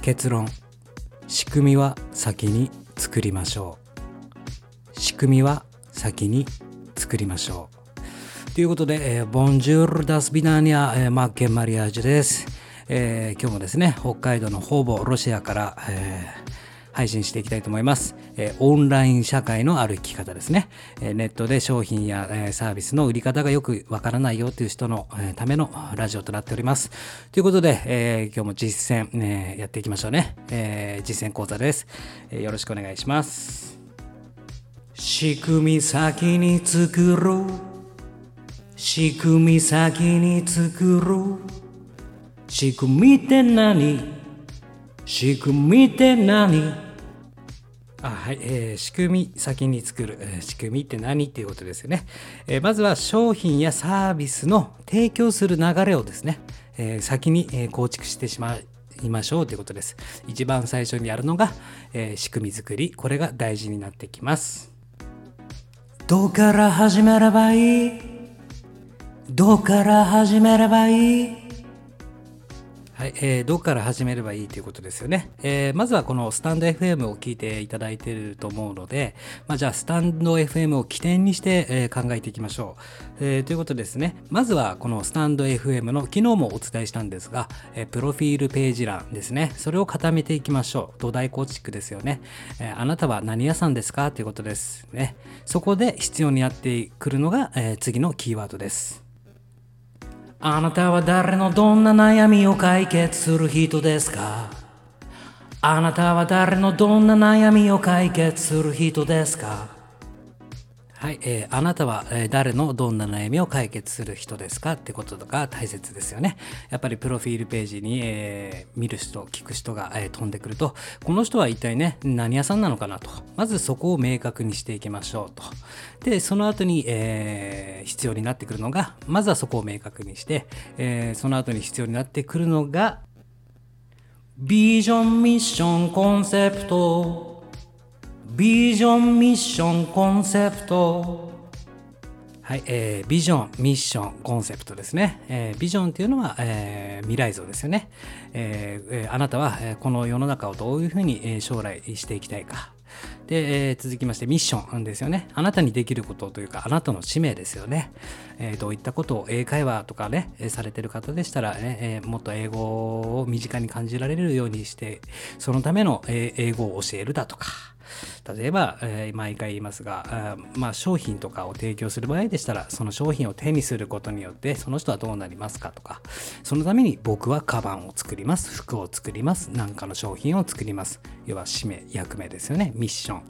結論。仕組みは先に作りましょう。仕組みは先に作りましょう。ということで、えー、ボンジュールダスビナーニア、えー、マッケンマリアージュです、えー、今日もですね北海道のほぼロシアから、えー配信していきたいと思います。えオンライン社会の歩き方ですね。えネットで商品や、えサービスの売り方がよくわからないよという人の、えためのラジオとなっております。ということで、え今日も実践、ね、やっていきましょうね。え実践講座です、えよろしくお願いします。仕組み先に作ろう。仕組み先に作ろう。仕組みって何？仕組みって何？あはい、えー、仕組み先に作る、えー、仕組みって何っていうことですよね、えー、まずは商品やサービスの提供する流れをですね、えー、先に、えー、構築してしまいましょうということです。一番最初にやるのが、えー、仕組み作り。これが大事になってきます。どこから始めればいい？どこから始めればいい？はい、えー、どこから始めればいいということですよね。えー、まずはこのスタンド FM を聞いていただいていると思うので、まあ、じゃあスタンド FM を起点にして、えー、考えていきましょう、えー。ということですね。まずはこのスタンド FM の昨日もお伝えしたんですが、えー、プロフィールページ欄ですね。それを固めていきましょう。土台構築ですよね。えー、あなたは何屋さんですか？ということですね。そこで必要になってくるのが、えー、次のキーワードです。あなたは誰のどんな悩みを解決する人ですか？あなたは誰のどんな悩みを解決する人ですか？はい、えー、あなたは、え、誰のどんな悩みを解決する人ですかってことが大切ですよね。やっぱりプロフィールページに、えー、見る人、聞く人が、えー、飛んでくると、この人は一体ね、何屋さんなのかなと。まずそこを明確にしていきましょうと。で、その後に、えー、必要になってくるのが、まずはそこを明確にして、えー、その後に必要になってくるのが、ビジョン、ミッション、コンセプト、ビジョン、ミッション、コンセプト。はい、えー、ビジョン、ミッション、コンセプトですね。えー、ビジョンっていうのは、えー、未来像ですよね。えー、あなたは、えこの世の中をどういうふうに、えー将来していきたいか。で、えー、続きましてミッションですよね。あなたにできることというか、あなたの使命ですよね。えー、どういったことを英会話とかね、されてる方でしたらね、えー、もっと英語を身近に感じられるようにして、そのためのえー英語を教えるだとか、例えば、えー、毎回言いますが、あまあ、商品とかを提供する場合でしたら、その商品を手にすることによって、その人はどうなりますかとか、そのために僕はカバンを作ります、服を作ります、何かの商品を作ります。要は使命、役目ですよね、ミッション。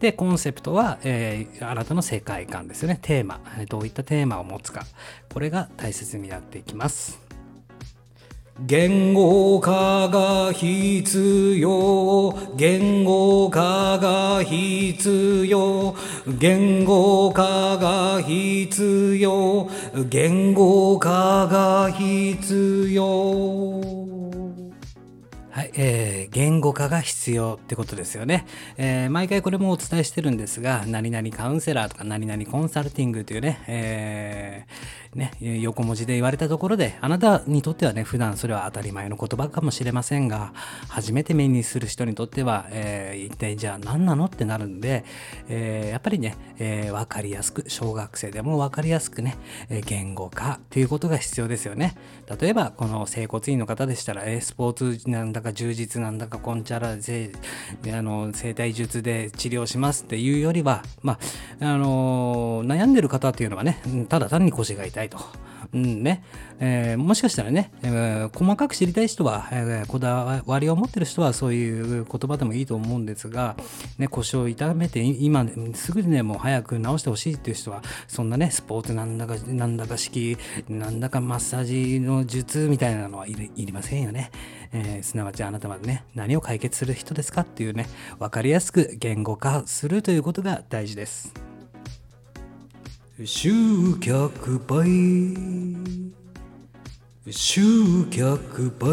で、コンセプトは、えー、あなたの世界観ですよね、テーマ。どういったテーマを持つか。これが大切になっていきます。言語化が必要。言語化が必要。言語化が必要。言語化が必要、えー、言語化が必要ってことですよね。えー、毎回これもお伝えしてるんですが、何々カウンセラーとか何々コンサルティングというね、えーね、横文字で言われたところで、あなたにとってはね、普段それは当たり前の言葉かもしれませんが、初めて目にする人にとっては、えー、一体じゃあ何なのってなるんで、えー、やっぱりね、えー、わかりやすく、小学生でもわかりやすくね、え言語化ということが必要ですよね。例えば、この整骨院の方でしたら、えスポーツなんだか充実なんだかコンチャラで、あの、生体術で治療しますっていうよりは、まあ、あの悩んでる方っていうのはね、ただ単に腰が痛いと。うんねえー、もしかしたらね、えー、細かく知りたい人は、えー、こだわりを持ってる人はそういう言葉でもいいと思うんですが、ね、腰を痛めて今すぐにねもう早く治してほしいっていう人はそんなねスポーツなんだかなんだか式なんだかマッサージの術みたいなのはいりませんよね、えー、すなわちあなたはね何を解決する人ですかっていうね分かりやすく言語化するということが大事です。集客倍集客倍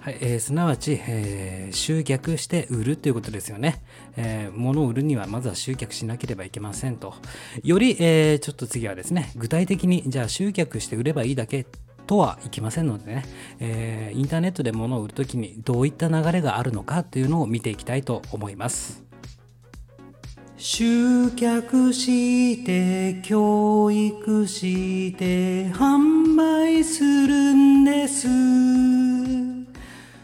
はい、えー、すなわち、えー、集客して売るということですよね。えー、物を売るにはまずは集客しなければいけませんと。より、えー、ちょっと次はですね、具体的にじゃあ集客して売ればいいだけとはいきませんのでね、えー、インターネットで物を売るときにどういった流れがあるのかというのを見ていきたいと思います。集客して教育して販売するんです。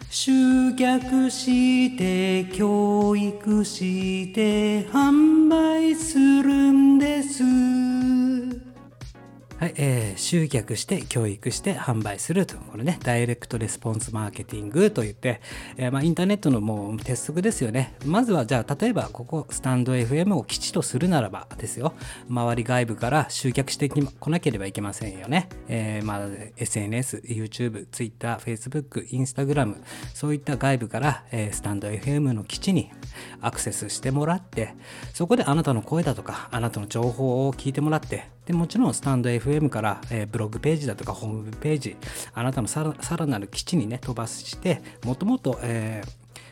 集客して教育して販売するんです。はい、えー、集客して教育して販売するとこれね。ダイレクトレスポンスマーケティングといって、えー、まあ、インターネットのもう鉄則ですよね。まずはじゃあ例えばここスタンド FM を基地とするならばですよ。周り外部から集客してこなければいけませんよね、えー、まあ、SNS、YouTube、Twitter、Facebook、Instagram そういった外部から、えスタンド FM の基地にアクセスしてもらってそこであなたの声だとかあなたの情報を聞いてもらってでもちろんスタンド FM から、えー、ブログページだとかホームページあなたのさらなる基地にね飛ばしてもともと、え、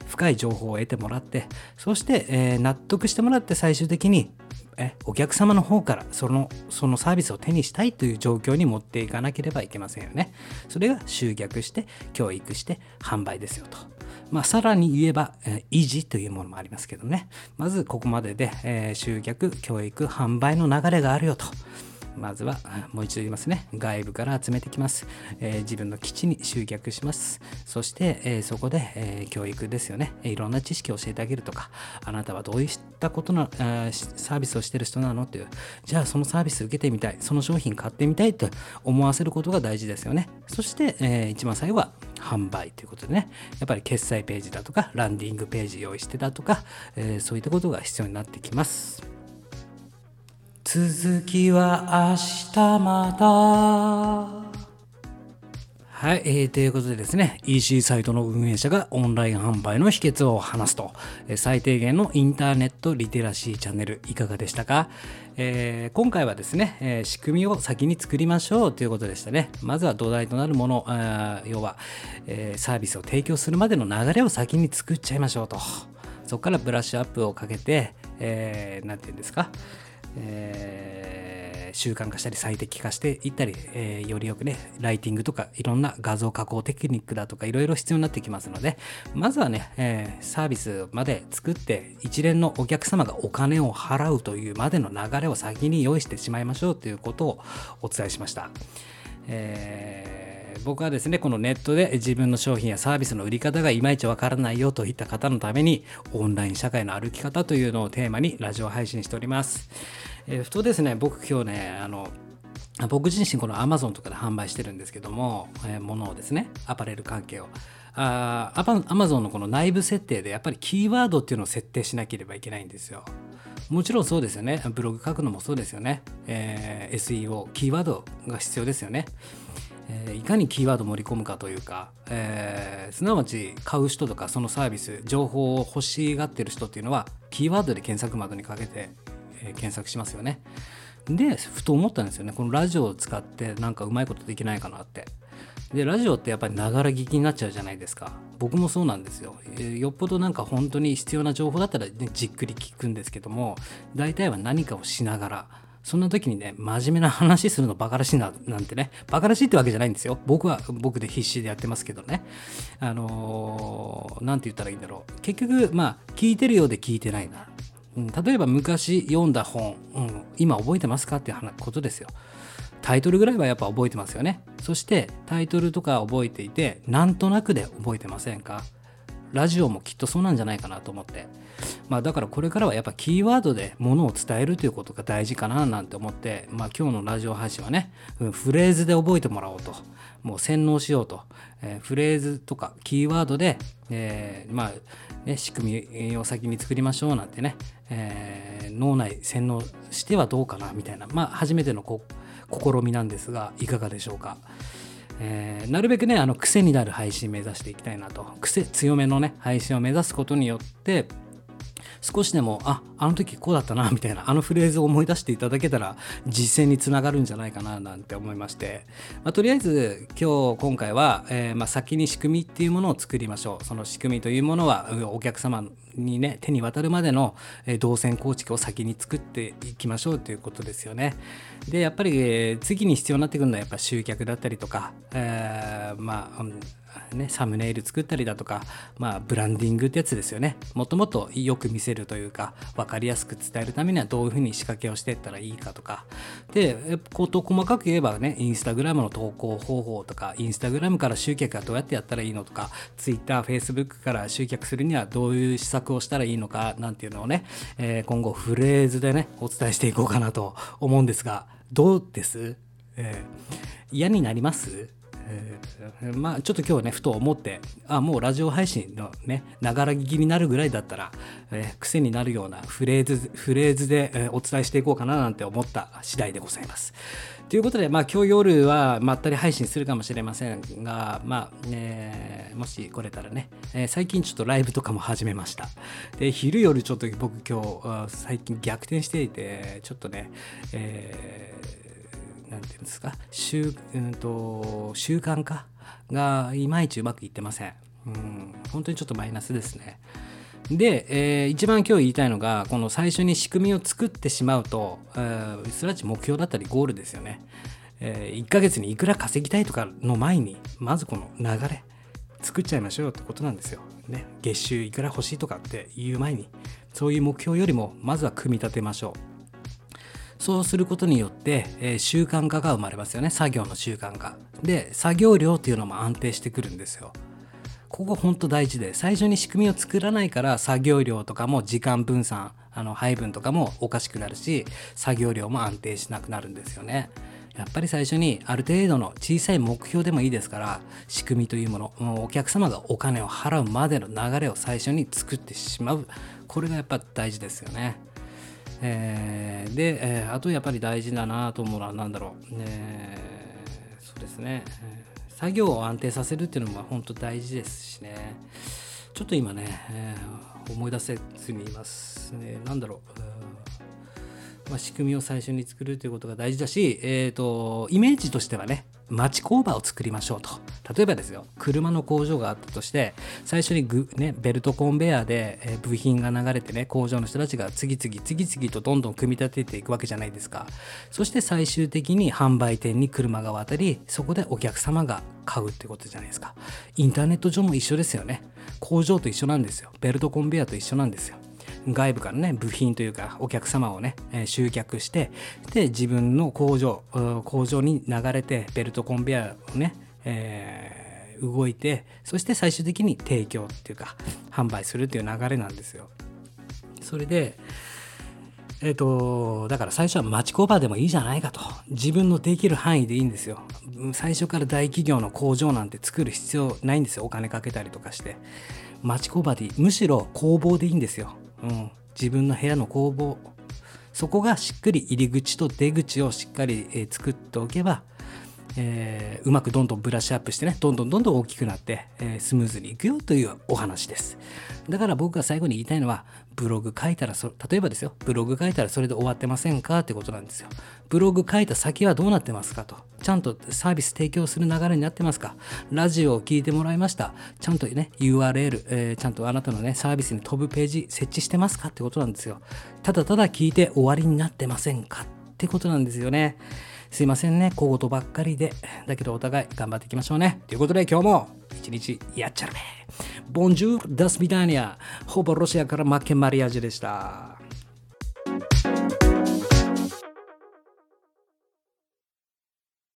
深い情報を得てもらってそして、えー、納得してもらって最終的にえお客様の方からそのそのサービスを手にしたいという状況に持っていかなければいけませんよね。それが集客して教育して販売ですよと。まあ、さらに言えば、えー、維持というものもありますけどね。まずここまでで、えー、集客、教育、販売の流れがあるよと。まずはもう一度言いますね。外部から集めてきます、えー、自分の基地に集客します。そして、えー、そこで、えー、教育ですよね。いろんな知識を教えてあげるとか。あなたはどういったことのサービスをしてる人なのっていう。じゃあそのサービス受けてみたい。その商品買ってみたいと思わせることが大事ですよね。そして、え一番最後は販売ということでねやっぱり決済ページだとかランディングページ用意してだとか、えそういったことが必要になってきます続きは明日また。はい、えー、ということでですね、EC サイトの運営者がオンライン販売の秘訣を話すと、え、最低限のインターネットリテラシーチャンネルいかがでしたか、えー、今回はですね、えー、仕組みを先に作りましょうということでしたね。まずは土台となるもの、あ要は、えー、サービスを提供するまでの流れを先に作っちゃいましょうと。そこからブラッシュアップをかけて、えー、て言うんですか、えー、習慣化したり最適化していったり、えー、よりよくね、ライティングとかいろんな画像加工テクニックだとかいろいろ必要になってきますので、まずはね、えー、サービスまで作って一連のお客様がお金を払うというまでの流れを先に用意してしまいましょうということをお伝えしました。えー僕はですねこのネットで自分の商品やサービスの売り方がいまいちわからないよといった方のためにオンライン社会の歩き方というのをテーマにラジオ配信しております、えー、ふとですね僕今日ねあの僕自身この Amazon とかで販売してるんですけども、えー、物をですねアパレル関係をあアマゾンのこの内部設定でやっぱりキーワードっていうのを設定しなければいけないんですよ。もちろんそうですよね。ブログ書くのもそうですよね。えー、SEO、キーワードが必要ですよね。え、いかにキーワード盛り込むかというか、えー、すなわち買う人とかそのサービス情報を欲しがってる人っていうのはキーワードで検索窓にかけて、えー、検索しますよね。でふと思ったんですよね。このラジオを使ってなんかうまいことできないかなって。でラジオってやっぱりながら聞きになっちゃうじゃないですか。僕もそうなんですよ、えー、よっぽどなんか本当に必要な情報だったら、ね、じっくり聞くんですけども大体は何かをしながらそんな時にね、真面目な話するのバカらしいな、なんてね、バカらしいってわけじゃないんですよ。僕は僕で必死でやってますけどね。あのー、なんて言ったらいいんだろう。結局、まあ、聞いてるようで聞いてないな。うん、例えば昔読んだ本、うん、今覚えてますかっていうことですよ。タイトルぐらいはやっぱ覚えてますよね。そしてタイトルとか覚えていて、なんとなくで覚えてませんか？ラジオもきっとそうなんじゃないかなと思って。まあ、だからこれからはやっぱキーワードでものを伝えるということが大事かななんて思って、まあ、今日のラジオ配信はね、フレーズで覚えてもらおうと。もう洗脳しようと。えー、フレーズとかキーワードで、えー、まあ、ね、仕組みを先に作りましょうなんてね、えー、脳内洗脳してはどうかなみたいな、まあ、初めてのこ試みなんですが、いかがでしょうか。えー、なるべくねあの癖になる配信目指していきたいなと癖強めのね配信を目指すことによって少しでもああの時こうだったな みたいなあのフレーズを思い出していただけたら実践につながるんじゃないかななんて思いまして、まあ、とりあえず今日今回は、えー、まあ、先に仕組みっていうものを作りましょう。その仕組みというものはお客様にね手に渡るまでの、動線構築を先に作っていきましょうということですよね。でやっぱり、次に必要になってくるのはやっぱ集客だったりとか、えー、まあね、サムネイル作ったりだとか、まあ、ブランディングってやつですよね。もっともっとよく見せるというか、分かりやすく伝えるためにはどういうふうに仕掛けをしていったらいいかとか。で、こと細かく言えばね、インスタグラムの投稿方法とか、インスタグラムから集客はどうやってやったらいいのとか、ツイッター、フェイスブックから集客するにはどういう施策をしたらいいのか、なんていうのをね、えー、今後フレーズでね、お伝えしていこうかなと思うんですが、どうです？えー、嫌になります？えー、まあちょっと今日ねふと思ってあもうラジオ配信のねながら聞きになるぐらいだったら、えー、癖になるようなフレーズフレーズで、えー、お伝えしていこうかななんて思った次第でございます。ということで、まあ、今日夜はまったり配信するかもしれませんが、まあね、もし来れたらね、えー、最近ちょっとライブとかも始めました。で、昼夜ちょっと僕今日最近逆転していて、ちょっとね、えーなんていうんですか？習,、うんと、習慣化がいまいちうまくいってません。うん、本当にちょっとマイナスですね。で、えー、一番今日言いたいのがこの最初に仕組みを作ってしまうと、えー、すなわち目標だったりゴールですよね、えー、1ヶ月にいくら稼ぎたいとかの前にまずこの流れ作っちゃいましょうってことなんですよ、ね、月収いくら欲しいとかっていう前にそういう目標よりもまずは組み立てましょう。そうすることによって、えー、習慣化が生まれますよね。作業の習慣化。で作業量っていうのも安定してくるんですよ。ここ本当大事で最初に仕組みを作らないから作業量とかも時間分散あの配分とかもおかしくなるし作業量も安定しなくなるんですよね。やっぱり最初にある程度の小さい目標でもいいですから仕組みというものお客様がお金を払うまでの流れを最初に作ってしまう。これがやっぱ大事ですよね。えー、で、えー、あとやっぱり大事だなと思うのは何だろう、えー、そうですね、作業を安定させるっていうのも本当大事ですしね。ちょっと今ね、えー、思い出せずにいますね。何だろう、まあ、仕組みを最初に作るということが大事だし、えーとイメージとしてはね町工場を作りましょうと。例えばですよ車の工場があったとして最初にグ、ね、ベルトコンベヤーで、部品が流れてね工場の人たちが次々次々とどんどん組み立てていくわけじゃないですか。そして最終的に販売店に車が渡りそこでお客様が買うってことじゃないですか。インターネット上も一緒ですよね。工場と一緒なんですよ。ベルトコンベヤーと一緒なんですよ。外部からね部品というかお客様をね、え、集客してで自分の工場工場に流れてベルトコンベヤーをね、えー、動いてそして最終的に提供っていうか販売するっていう流れなんですよそれでえっ、ー、と、だから最初は町工場でもいいじゃないかと。自分のできる範囲でいいんですよ。最初から大企業の工場なんて作る必要ないんですよ。お金かけたりとかして。町工場でいい。むしろ工房でいいんですよ。うん、自分の部屋の工房。そこがしっくり入り口と出口をしっかり、え、作っておけばえー、うまくどんどんブラッシュアップしてねどんどんどんどん大きくなって、えー、スムーズにいくよというお話です。だから僕が最後に言いたいのはブログ書いたらそ例えばですよブログ書いたらそれで終わってませんかってことなんですよ。ブログ書いた先はどうなってますかと。ちゃんとサービス提供する流れになってますか。ラジオを聞いてもらいました。ちゃんとね URL、えー、ちゃんとあなたのねサービスに飛ぶページ設置してますかってことなんですよ。ただただ聞いて終わりになってませんかってことなんですよね。すいませんね、小言ばっかりで。だけどお互い頑張っていきましょうね。ということで今日も一日やっちゃるべ。ボンジュール、ダスビダニア。ほぼロシアから負けマリアージュでした。